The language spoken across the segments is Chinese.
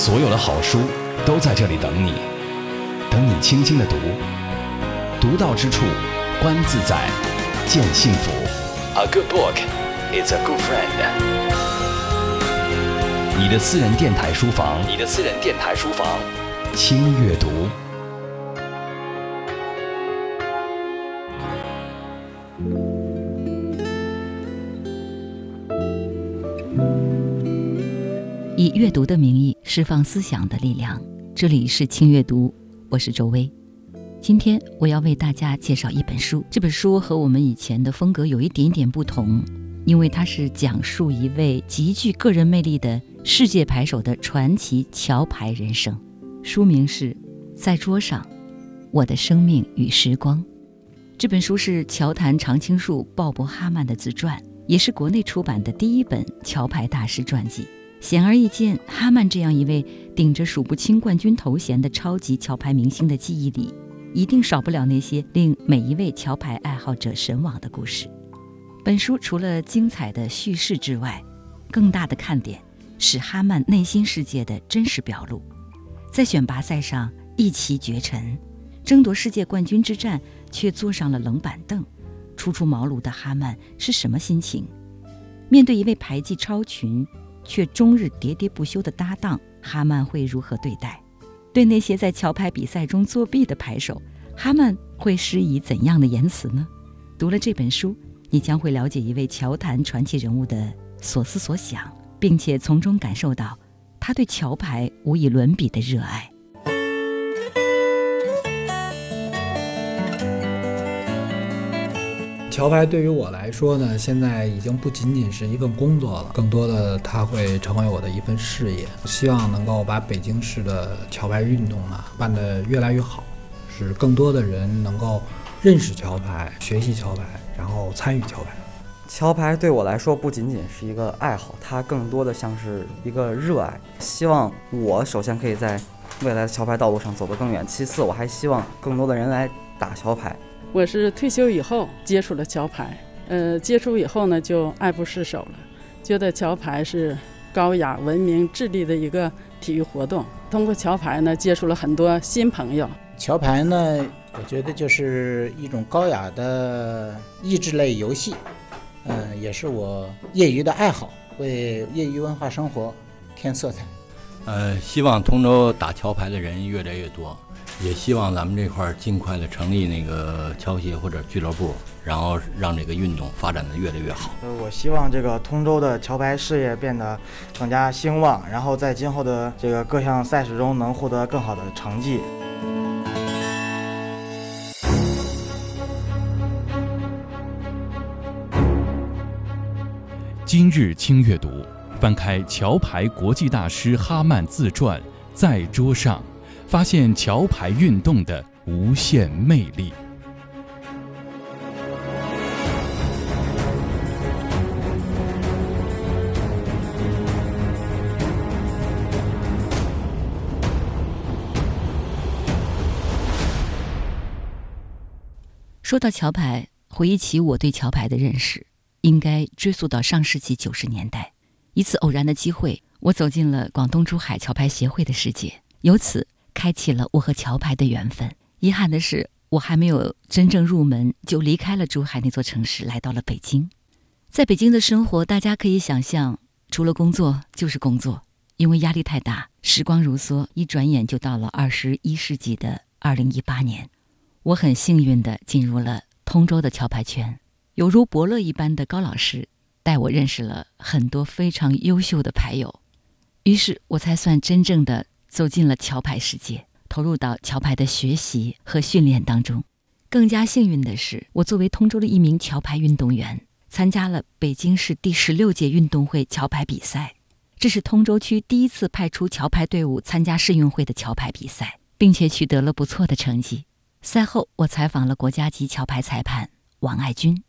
所有的好书都在这里等你，等你轻轻的读，读到之处，观自在，见幸福。A good book is a good friend。你的私人电台书房，你的私人电台书房，轻阅读。以阅读的名义释放思想的力量。这里是轻阅读，我是周薇。今天我要为大家介绍一本书，这本书和我们以前的风格有一点点不同，因为它是讲述一位极具个人魅力的世界牌手的传奇桥牌人生。书名是《在桌上：我的生命与时光》。这本书是桥坛常青树鲍勃·哈曼的自传，也是国内出版的第一本桥牌大师传记。显而易见，哈曼这样一位顶着数不清冠军头衔的超级桥牌明星的记忆里，一定少不了那些令每一位桥牌爱好者神往的故事。本书除了精彩的叙事之外，更大的看点是哈曼内心世界的真实表露。在选拔赛上一骑绝尘，争夺世界冠军之战却坐上了冷板凳，初出茅庐的哈曼是什么心情？面对一位牌技超群。却终日喋喋不休的搭档哈曼会如何对待？对那些在桥牌比赛中作弊的牌手，哈曼会施以怎样的言辞呢？读了这本书，你将会了解一位桥坛传奇人物的所思所想，并且从中感受到他对桥牌无以伦比的热爱。桥牌对于我来说呢，现在已经不仅仅是一份工作了，更多的它会成为我的一份事业。希望能够把北京市的桥牌运动呢办得越来越好，使更多的人能够认识桥牌、学习桥牌，然后参与桥牌。桥牌对我来说不仅仅是一个爱好，它更多的像是一个热爱。希望我首先可以在未来的桥牌道路上走得更远，其次我还希望更多的人来打桥牌。我是退休以后接触了桥牌，呃，接触以后呢就爱不释手了，觉得桥牌是高雅、文明、智力的一个体育活动。通过桥牌呢，接触了很多新朋友。桥牌呢，我觉得就是一种高雅的益智类游戏，嗯，也是我业余的爱好，为业余文化生活添色彩。呃，希望通州打桥牌的人越来越多。也希望咱们这块儿尽快的成立那个桥协或者俱乐部，然后让这个运动发展的越来越好。呃，我希望这个通州的桥牌事业变得更加兴旺，然后在今后的这个各项赛事中能获得更好的成绩。今日轻阅读，翻开桥牌国际大师哈曼自传，在桌上。发现桥牌运动的无限魅力。说到桥牌，回忆起我对桥牌的认识，应该追溯到上世纪九十年代。一次偶然的机会，我走进了广东珠海桥牌协会的世界，由此。开启了我和桥牌的缘分。遗憾的是，我还没有真正入门，就离开了珠海那座城市，来到了北京。在北京的生活，大家可以想象，除了工作就是工作，因为压力太大。时光如梭，一转眼就到了二十一世纪的二零一八年。我很幸运地进入了通州的桥牌圈，犹如伯乐一般的高老师带我认识了很多非常优秀的牌友，于是我才算真正的。走进了桥牌世界，投入到桥牌的学习和训练当中。更加幸运的是，我作为通州的一名桥牌运动员，参加了北京市第十六届运动会桥牌比赛。这是通州区第一次派出桥牌队伍参加市运会的桥牌比赛，并且取得了不错的成绩。赛后，我采访了国家级桥牌裁判王爱军。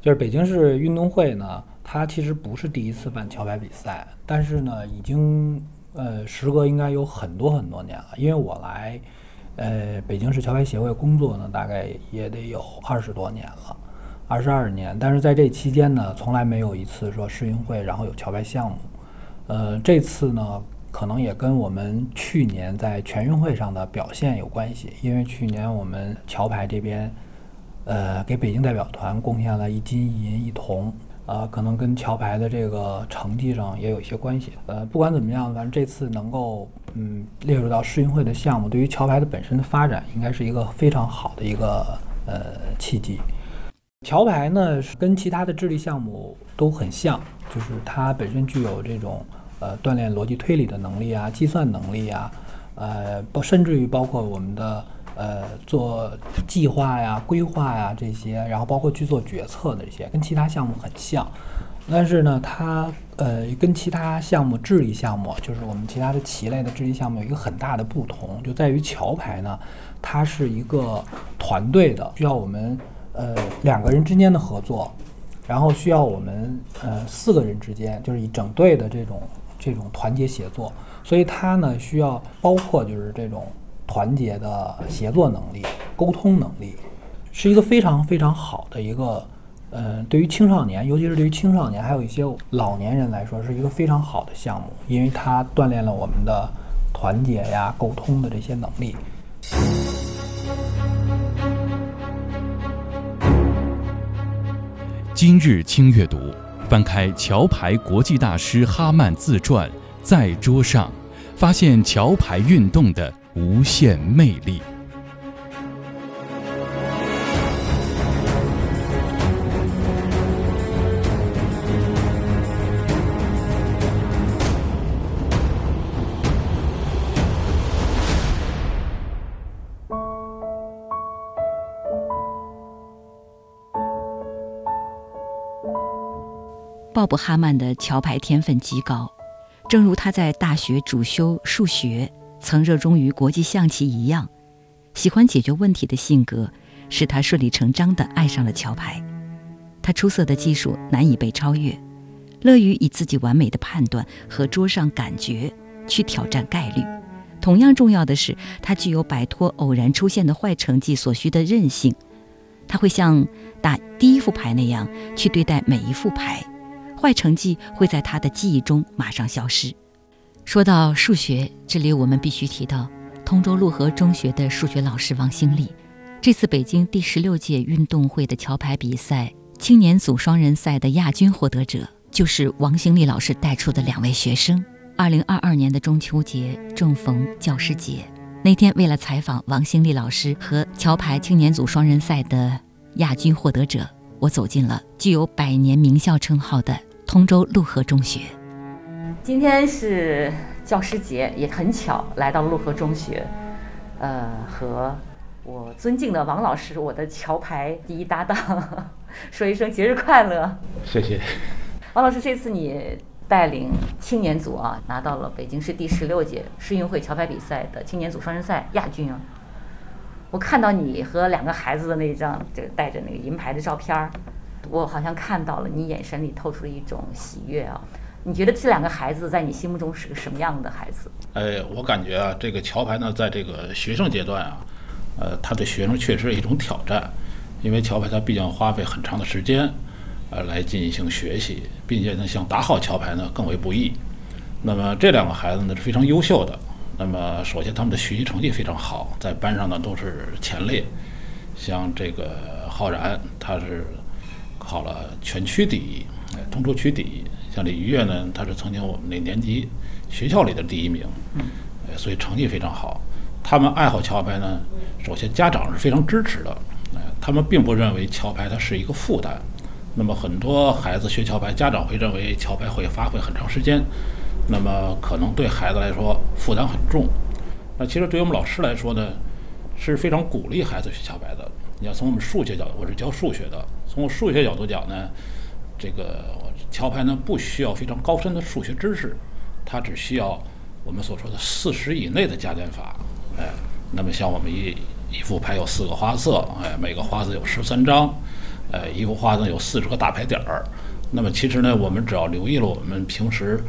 就是北京市运动会呢，它其实不是第一次办桥牌比赛，但是呢，已经。呃，时隔应该有很多很多年了，因为我来，呃，北京市桥牌协会工作呢，大概也得有二十多年了，二十二年。但是在这期间呢，从来没有一次说世运会然后有桥牌项目。呃，这次呢，可能也跟我们去年在全运会上的表现有关系，因为去年我们桥牌这边，呃，给北京代表团贡献了一金一银一铜，呃，可能跟桥牌的这个成绩上也有一些关系。呃，不管怎么样，反正这次能够嗯列入到世运会的项目，对于桥牌的本身的发展，应该是一个非常好的一个呃契机。桥牌呢，是跟其他的智力项目都很像，就是它本身具有这种。呃，锻炼逻辑推理的能力啊，计算能力啊，呃，包甚至于包括我们的呃做计划呀、规划呀这些，然后包括去做决策的这些，跟其他项目很像。但是呢，它呃跟其他项目智力项目，就是我们其他的棋类的智力项目有一个很大的不同，就在于桥牌呢，它是一个团队的，需要我们呃两个人之间的合作，然后需要我们呃四个人之间，就是以整队的这种。这种团结协作，所以它呢需要包括就是这种团结的协作能力、沟通能力，是一个非常非常好的一个，呃，对于青少年，尤其是对于青少年，还有一些老年人来说，是一个非常好的项目，因为它锻炼了我们的团结呀、沟通的这些能力。今日轻阅读。翻开桥牌国际大师哈曼自传，在桌上，发现桥牌运动的无限魅力。鲍勃·哈曼的桥牌天分极高，正如他在大学主修数学，曾热衷于国际象棋一样，喜欢解决问题的性格使他顺理成章地爱上了桥牌。他出色的技术难以被超越，乐于以自己完美的判断和桌上感觉去挑战概率。同样重要的是，他具有摆脱偶然出现的坏成绩所需的韧性。他会像打第一副牌那样去对待每一副牌。坏成绩会在他的记忆中马上消失。说到数学，这里我们必须提到通州陆河中学的数学老师王兴利。这次北京第十六届运动会的桥牌比赛青年组双人赛的亚军获得者，就是王兴利老师带出的两位学生。二零二二年的中秋节正逢教师节，那天为了采访王兴利老师和桥牌青年组双人赛的亚军获得者，我走进了具有百年名校称号的。通州陆河中学，今天是教师节，也很巧来到陆河中学，呃，和我尊敬的王老师，我的桥牌第一搭档，说一声节日快乐。谢谢。王老师，这次你带领青年组啊，拿到了北京市第十六届世运会桥牌比赛的青年组双人赛亚军啊。我看到你和两个孩子的那张，就带着那个银牌的照片儿。我好像看到了你眼神里透出了一种喜悦啊！你觉得这两个孩子在你心目中是个什么样的孩子？哎，我感觉啊，这个桥牌呢，在这个学生阶段啊，呃，他对学生确实是一种挑战，因为桥牌它毕竟花费很长的时间，呃，来进行学习，并且呢，想打好桥牌呢更为不易。那么这两个孩子呢是非常优秀的。那么首先他们的学习成绩非常好，在班上呢都是前列。像这个浩然，他是。考了全区第一，哎，通州区第一。像李月呢，他是曾经我们那年级学校里的第一名，哎，所以成绩非常好。他们爱好桥牌呢，首先家长是非常支持的，哎，他们并不认为桥牌它是一个负担。那么很多孩子学桥牌，家长会认为桥牌会发挥很长时间，那么可能对孩子来说负担很重。那其实对于我们老师来说呢，是非常鼓励孩子学桥牌的。你要从我们数学角度，我是教数学的。从数学角度讲呢，这个桥牌呢不需要非常高深的数学知识，它只需要我们所说的四十以内的加减法。哎，那么像我们一一副牌有四个花色，哎，每个花色有十三张，哎，一副花呢有四十个大牌点儿。那么其实呢，我们只要留意了我们平时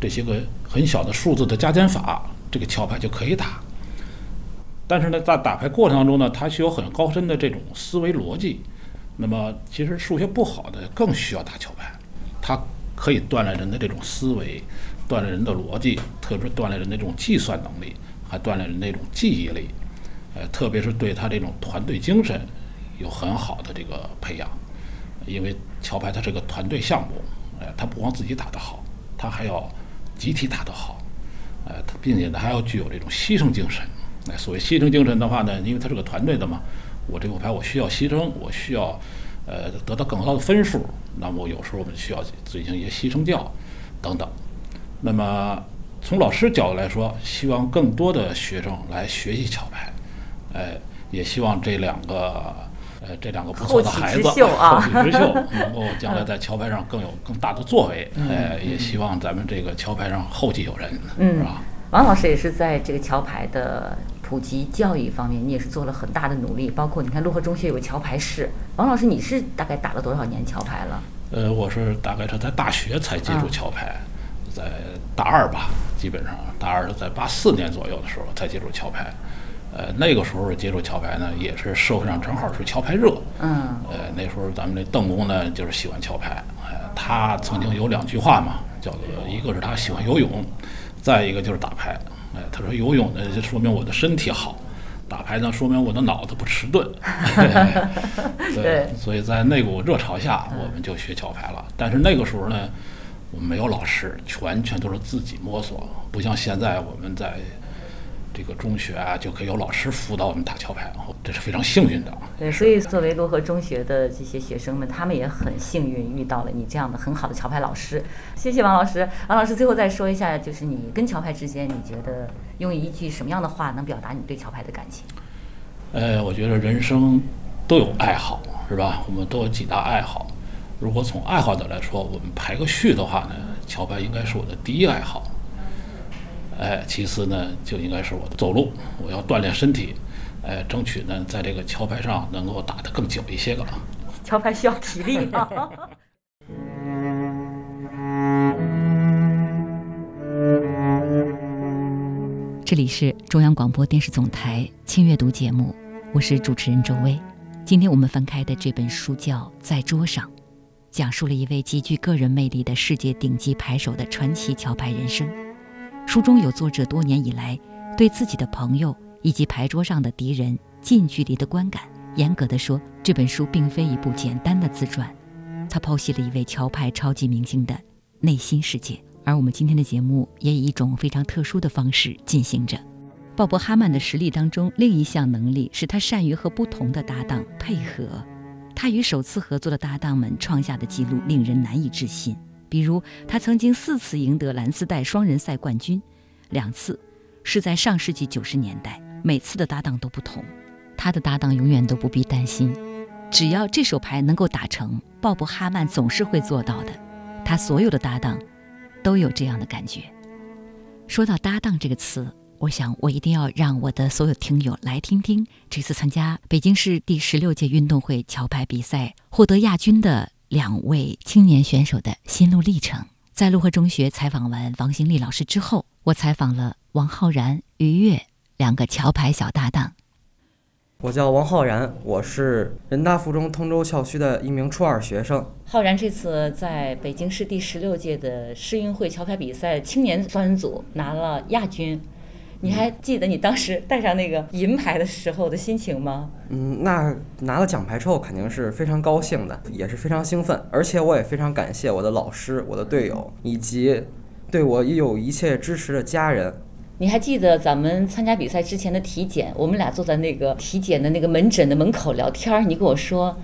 这些个很小的数字的加减法，这个桥牌就可以打。但是呢，在打牌过程当中呢，它需要很高深的这种思维逻辑。那么，其实数学不好的更需要打桥牌，它可以锻炼人的这种思维，锻炼人的逻辑，特别锻炼人的这种计算能力，还锻炼人的那种记忆力，呃，特别是对他这种团队精神有很好的这个培养。因为桥牌它是个团队项目，哎，它不光自己打得好，它还要集体打得好，呃，并且呢还要具有这种牺牲精神。哎，所谓牺牲精神的话呢，因为它是个团队的嘛，我这副牌我需要牺牲，我需要呃得到更高的分数，那么有时候我们需要进行一些牺牲教等等。那么从老师角度来说，希望更多的学生来学习桥牌，哎，也希望这两个。呃，这两个不错的孩子，后起之秀，能够将来在桥牌上更有更大的作为。呃，也希望咱们这个桥牌上后继有人，是吧？王老师也是在这个桥牌的普及教育方面，你也是做了很大的努力。包括你看漯河中学有个桥牌室，王老师你是大概打了多少年桥牌了？呃，我是大概是在大学才接触桥牌，在大二吧，基本上大二是在八四年左右的时候才接触桥牌。呃，那个时候接触桥牌呢，也是社会上正好是桥牌热。嗯。呃，那时候咱们这邓工呢，就是喜欢桥牌。呃，他曾经有两句话嘛，叫做一个是他喜欢游泳，再一个就是打牌。哎，他说游泳呢，就说明我的身体好；打牌呢，说明我的脑子不迟钝。对。所以在那股热潮下，我们就学桥牌了。但是那个时候呢，我们没有老师，全全都是自己摸索，不像现在我们在。这个中学啊，就可以有老师辅导我们打桥牌，然后这是非常幸运的。对，所以作为漯河中学的这些学生们，他们也很幸运遇到了你这样的很好的桥牌老师。谢谢王老师。王老师最后再说一下，就是你跟桥牌之间，你觉得用一句什么样的话能表达你对桥牌的感情？呃，我觉得人生都有爱好，是吧？我们都有几大爱好。如果从爱好的来说，我们排个序的话呢，桥牌应该是我的第一爱好。哎，其次呢，就应该是我走路，我要锻炼身体，哎，争取呢，在这个桥牌上能够打得更久一些个。桥牌需要体力。这里是中央广播电视总台轻阅读节目，我是主持人周薇。今天我们翻开的这本书叫《在桌上》，讲述了一位极具个人魅力的世界顶级牌手的传奇桥牌人生。书中有作者多年以来对自己的朋友以及牌桌上的敌人近距离的观感。严格的说，这本书并非一部简单的自传，它剖析了一位桥牌超级明星的内心世界。而我们今天的节目也以一种非常特殊的方式进行着。鲍勃·哈曼的实力当中，另一项能力是他善于和不同的搭档配合。他与首次合作的搭档们创下的记录令人难以置信。比如，他曾经四次赢得蓝丝带双人赛冠军，两次是在上世纪九十年代，每次的搭档都不同。他的搭档永远都不必担心，只要这手牌能够打成，鲍勃·哈曼总是会做到的。他所有的搭档都有这样的感觉。说到“搭档”这个词，我想我一定要让我的所有听友来听听这次参加北京市第十六届运动会桥牌比赛获得亚军的。两位青年选手的心路历程。在潞河中学采访完王兴利老师之后，我采访了王浩然、于越两个桥牌小搭档。我叫王浩然，我是人大附中通州校区的一名初二学生。浩然这次在北京市第十六届的世运会桥牌比赛青年双人组拿了亚军。你还记得你当时戴上那个银牌的时候的心情吗？嗯，那拿了奖牌之后肯定是非常高兴的，也是非常兴奋，而且我也非常感谢我的老师、我的队友以及对我有一切支持的家人。你还记得咱们参加比赛之前的体检？我们俩坐在那个体检的那个门诊的门口聊天儿，你跟我说，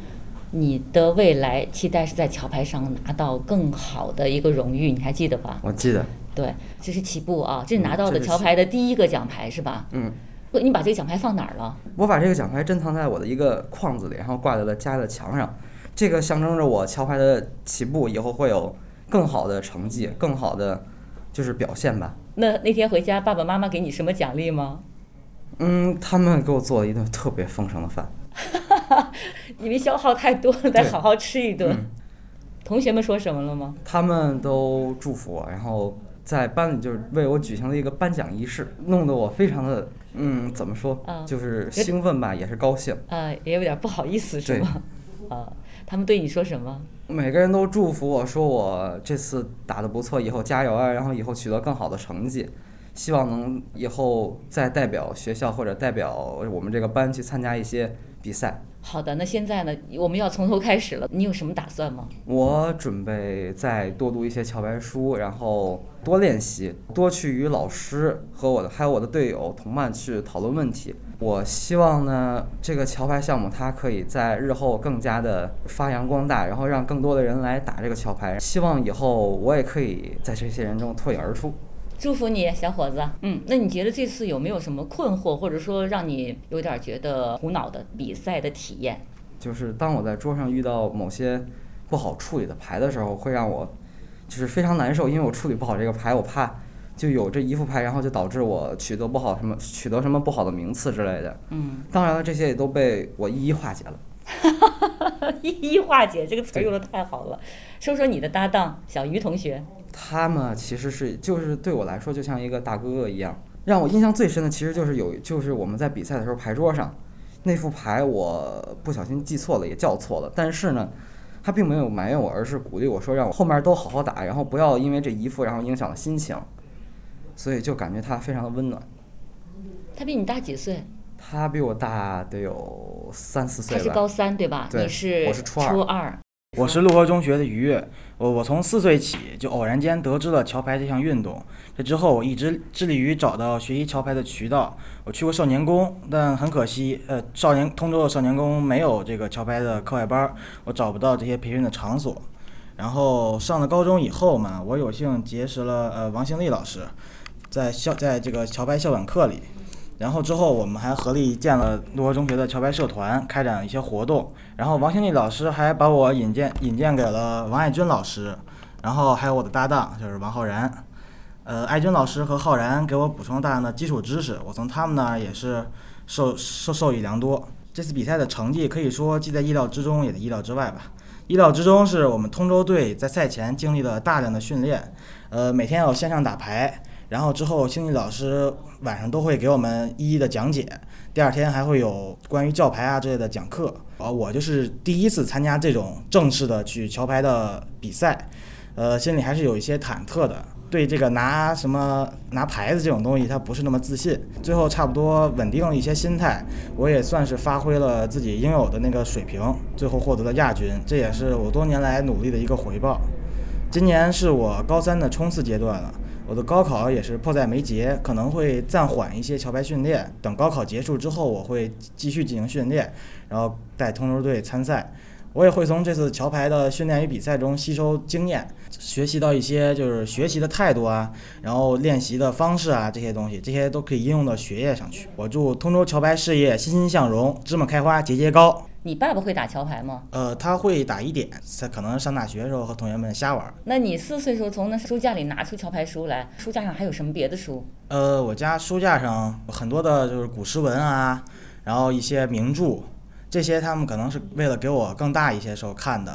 你的未来期待是在桥牌上拿到更好的一个荣誉，你还记得吧？我记得。对，这是起步啊，这是拿到的桥牌的第一个奖牌是吧？嗯，你把这个奖牌放哪儿了？我把这个奖牌珍藏在我的一个框子里，然后挂在了家的墙上。这个象征着我桥牌的起步，以后会有更好的成绩，更好的就是表现吧。那那天回家，爸爸妈妈给你什么奖励吗？嗯，他们给我做了一顿特别丰盛的饭。因为消耗太多了，得好好吃一顿。同学们说什么了吗？他们都祝福我，然后。在班里就是为我举行了一个颁奖仪式，弄得我非常的嗯，怎么说？就是兴奋吧，也是高兴。啊，也有点不好意思，是吗？啊。他们对你说什么？每个人都祝福我说我这次打得不错，以后加油啊，然后以后取得更好的成绩，希望能以后再代表学校或者代表我们这个班去参加一些比赛。好的，那现在呢，我们要从头开始了，你有什么打算吗？我准备再多读一些桥牌书，然后多练习，多去与老师和我的还有我的队友同伴去讨论问题。我希望呢，这个桥牌项目它可以在日后更加的发扬光大，然后让更多的人来打这个桥牌。希望以后我也可以在这些人中脱颖而出。祝福你，小伙子。嗯，那你觉得这次有没有什么困惑，或者说让你有点觉得苦恼的比赛的体验？就是当我在桌上遇到某些不好处理的牌的时候，会让我就是非常难受，因为我处理不好这个牌，我怕就有这一副牌，然后就导致我取得不好什么取得什么不好的名次之类的。嗯，当然了，这些也都被我一一化解了。一一化解这个词用的太好了。说说你的搭档小鱼同学。他嘛，其实是就是对我来说就像一个大哥哥一样。让我印象最深的，其实就是有就是我们在比赛的时候牌桌上那副牌，我不小心记错了，也叫错了。但是呢，他并没有埋怨我，而是鼓励我说让我后面都好好打，然后不要因为这一副然后影响了心情。所以就感觉他非常的温暖。他比你大几岁？他比我大得有三四岁他是高三对吧？对你是我是初初二二。我是陆河中学的于越，我我从四岁起就偶然间得知了桥牌这项运动，这之后我一直致力于找到学习桥牌的渠道。我去过少年宫，但很可惜，呃，少年通州的少年宫没有这个桥牌的课外班儿，我找不到这些培训的场所。然后上了高中以后嘛，我有幸结识了呃王兴利老师，在校在这个桥牌校本课里。然后之后，我们还合力建了陆河中学的桥牌社团，开展了一些活动。然后王兴利老师还把我引荐引荐给了王爱军老师，然后还有我的搭档就是王浩然。呃，爱军老师和浩然给我补充了大量的基础知识，我从他们那儿也是受受受益良多。这次比赛的成绩可以说既在意料之中，也在意料之外吧。意料之中是我们通州队在赛前经历了大量的训练，呃，每天要线上打牌。然后之后，心理老师晚上都会给我们一一的讲解，第二天还会有关于教牌啊之类的讲课。啊，我就是第一次参加这种正式的去桥牌的比赛，呃，心里还是有一些忐忑的，对这个拿什么拿牌子这种东西，他不是那么自信。最后差不多稳定了一些心态，我也算是发挥了自己应有的那个水平，最后获得了亚军，这也是我多年来努力的一个回报。今年是我高三的冲刺阶段了。我的高考也是迫在眉睫，可能会暂缓一些桥牌训练。等高考结束之后，我会继续进行训练，然后带通州队参赛。我也会从这次桥牌的训练与比赛中吸收经验，学习到一些就是学习的态度啊，然后练习的方式啊这些东西，这些都可以应用到学业上去。我祝通州桥牌事业欣欣向荣，芝麻开花节节高。你爸爸会打桥牌吗？呃，他会打一点，他可能上大学的时候和同学们瞎玩。那你四岁时候从那书架里拿出桥牌书来，书架上还有什么别的书？呃，我家书架上很多的就是古诗文啊，然后一些名著，这些他们可能是为了给我更大一些时候看的。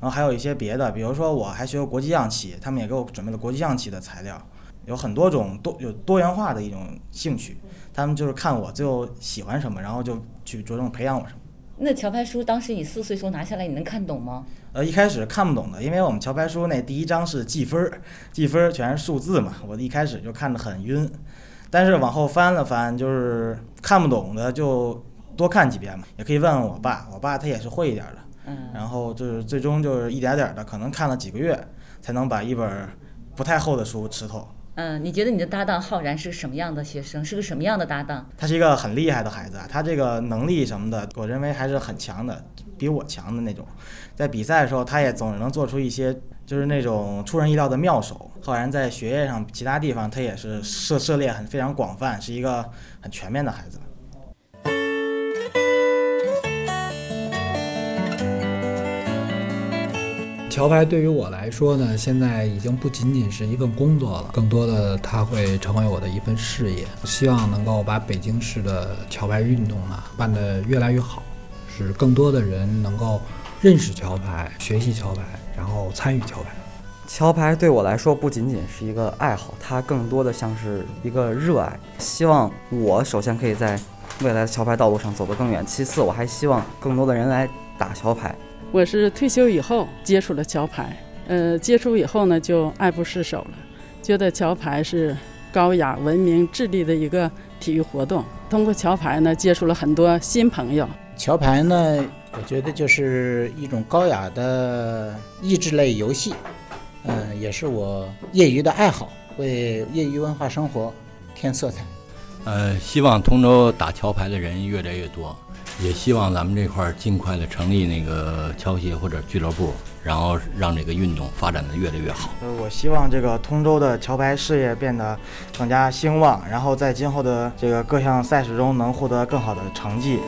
然后还有一些别的，比如说我还学过国际象棋，他们也给我准备了国际象棋的材料，有很多种多有多元化的一种兴趣。他们就是看我最后喜欢什么，然后就去着重培养我什么。那桥牌书当时你四岁时候拿下来，你能看懂吗？呃，一开始看不懂的，因为我们桥牌书那第一章是记分儿，记分儿全是数字嘛，我一开始就看得很晕。但是往后翻了翻，就是看不懂的就多看几遍嘛，也可以问问我爸，我爸他也是会一点的。嗯。然后就是最终就是一点点的，可能看了几个月，才能把一本不太厚的书吃透。嗯，你觉得你的搭档浩然是什么样的学生？是个什么样的搭档？他是一个很厉害的孩子啊，他这个能力什么的，我认为还是很强的，比我强的那种。在比赛的时候，他也总能做出一些就是那种出人意料的妙手。浩然在学业上，其他地方他也是涉涉猎很非常广泛，是一个很全面的孩子。桥牌对于我来说呢，现在已经不仅仅是一份工作了，更多的它会成为我的一份事业。希望能够把北京市的桥牌运动呢办得越来越好，使更多的人能够认识桥牌、学习桥牌，然后参与桥牌。桥牌对我来说不仅仅是一个爱好，它更多的像是一个热爱。希望我首先可以在未来的桥牌道路上走得更远，其次我还希望更多的人来打桥牌。我是退休以后接触了桥牌，呃，接触以后呢就爱不释手了，觉得桥牌是高雅、文明、智力的一个体育活动。通过桥牌呢，接触了很多新朋友。桥牌呢，我觉得就是一种高雅的益智类游戏，嗯，也是我业余的爱好，为业余文化生活添色彩。呃，希望通州打桥牌的人越来越多，也希望咱们这块儿尽快的成立那个桥协或者俱乐部，然后让这个运动发展的越来越好。呃，我希望这个通州的桥牌事业变得更加兴旺，然后在今后的这个各项赛事中能获得更好的成绩。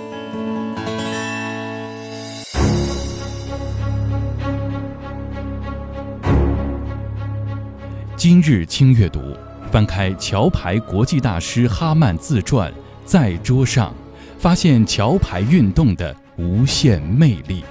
今日轻阅读，翻开桥牌国际大师哈曼自传，在桌上，发现桥牌运动的无限魅力。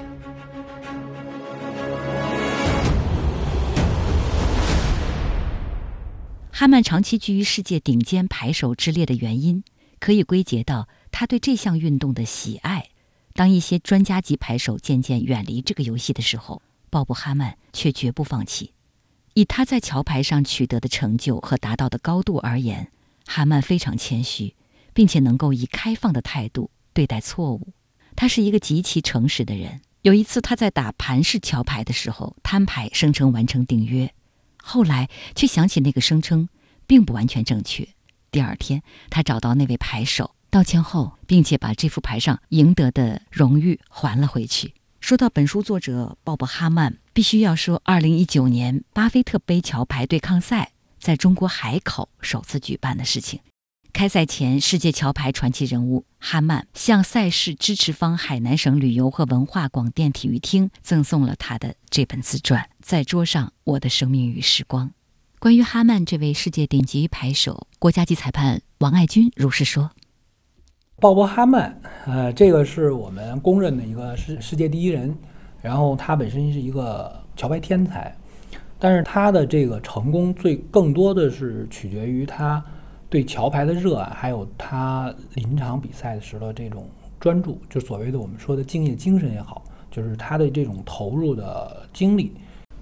哈曼长期居于世界顶尖牌手之列的原因，可以归结到他对这项运动的喜爱。当一些专家级牌手渐渐远离这个游戏的时候，鲍勃·哈曼却绝不放弃。以他在桥牌上取得的成就和达到的高度而言，哈曼非常谦虚，并且能够以开放的态度对待错误。他是一个极其诚实的人。有一次，他在打盘式桥牌的时候摊牌，声称完成订约。后来却想起那个声称并不完全正确。第二天，他找到那位牌手道歉后，并且把这副牌上赢得的荣誉还了回去。说到本书作者鲍勃·哈曼，必须要说2019年巴菲特杯桥牌对抗赛在中国海口首次举办的事情。开赛前，世界桥牌传奇人物哈曼向赛事支持方海南省旅游和文化广电体育厅赠送了他的这本自传《在桌上：我的生命与时光》。关于哈曼这位世界顶级牌手，国家级裁判王爱军如是说：“鲍勃·哈曼，呃，这个是我们公认的一个世世界第一人。然后他本身是一个桥牌天才，但是他的这个成功最更多的是取决于他。”对桥牌的热爱，还有他临场比赛时的这种专注，就所谓的我们说的敬业精神也好，就是他的这种投入的精力。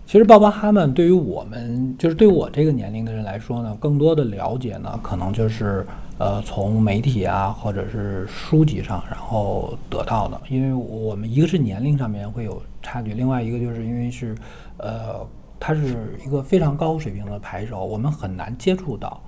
其实鲍勃哈曼对于我们，就是对我这个年龄的人来说呢，更多的了解呢，可能就是呃从媒体啊，或者是书籍上，然后得到的。因为我们一个是年龄上面会有差距，另外一个就是因为是呃他是一个非常高水平的牌手，我们很难接触到。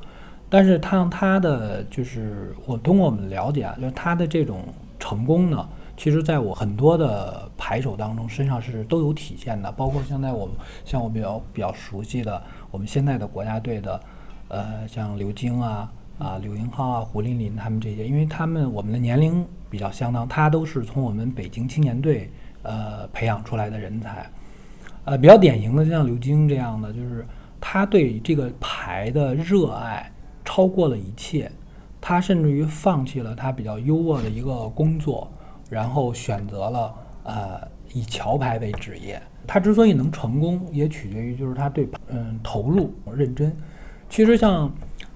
但是他他的就是我通过我们了解啊，就是他的这种成功呢，其实在我很多的牌手当中身上是都有体现的，包括现在我们像我比较比较熟悉的我们现在的国家队的，呃，像刘晶啊啊刘英浩啊胡琳琳他们这些，因为他们我们的年龄比较相当，他都是从我们北京青年队呃培养出来的人才，呃，比较典型的就像刘晶这样的，就是他对这个牌的热爱。超过了一切，他甚至于放弃了他比较优渥的一个工作，然后选择了呃以桥牌为职业。他之所以能成功，也取决于就是他对嗯投入认真。其实像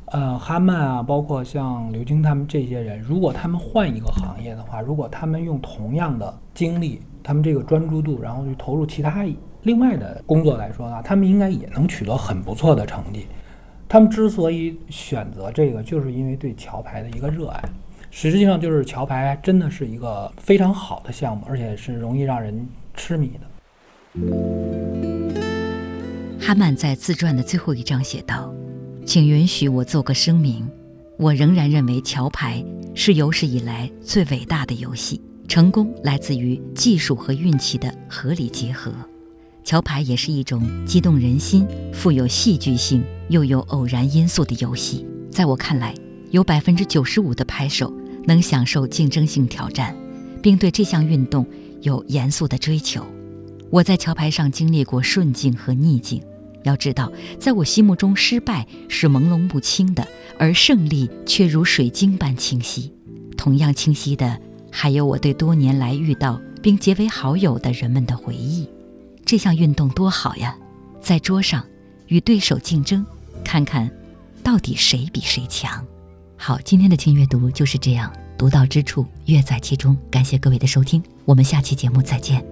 呃哈曼啊，包括像刘晶他们这些人，如果他们换一个行业的话，如果他们用同样的精力，他们这个专注度，然后去投入其他另外的工作来说呢，他们应该也能取得很不错的成绩。他们之所以选择这个，就是因为对桥牌的一个热爱。实际上，就是桥牌真的是一个非常好的项目，而且是容易让人痴迷的。哈曼在自传的最后一章写道：“请允许我做个声明，我仍然认为桥牌是有史以来最伟大的游戏，成功来自于技术和运气的合理结合。”桥牌也是一种激动人心、富有戏剧性又有偶然因素的游戏。在我看来，有百分之九十五的拍手能享受竞争性挑战，并对这项运动有严肃的追求。我在桥牌上经历过顺境和逆境。要知道，在我心目中，失败是朦胧不清的，而胜利却如水晶般清晰。同样清晰的，还有我对多年来遇到并结为好友的人们的回忆。这项运动多好呀在桌上与对手竞争看看到底谁比谁强。好今天的轻阅读就是这样独到之处乐在其中。感谢各位的收听我们下期节目再见。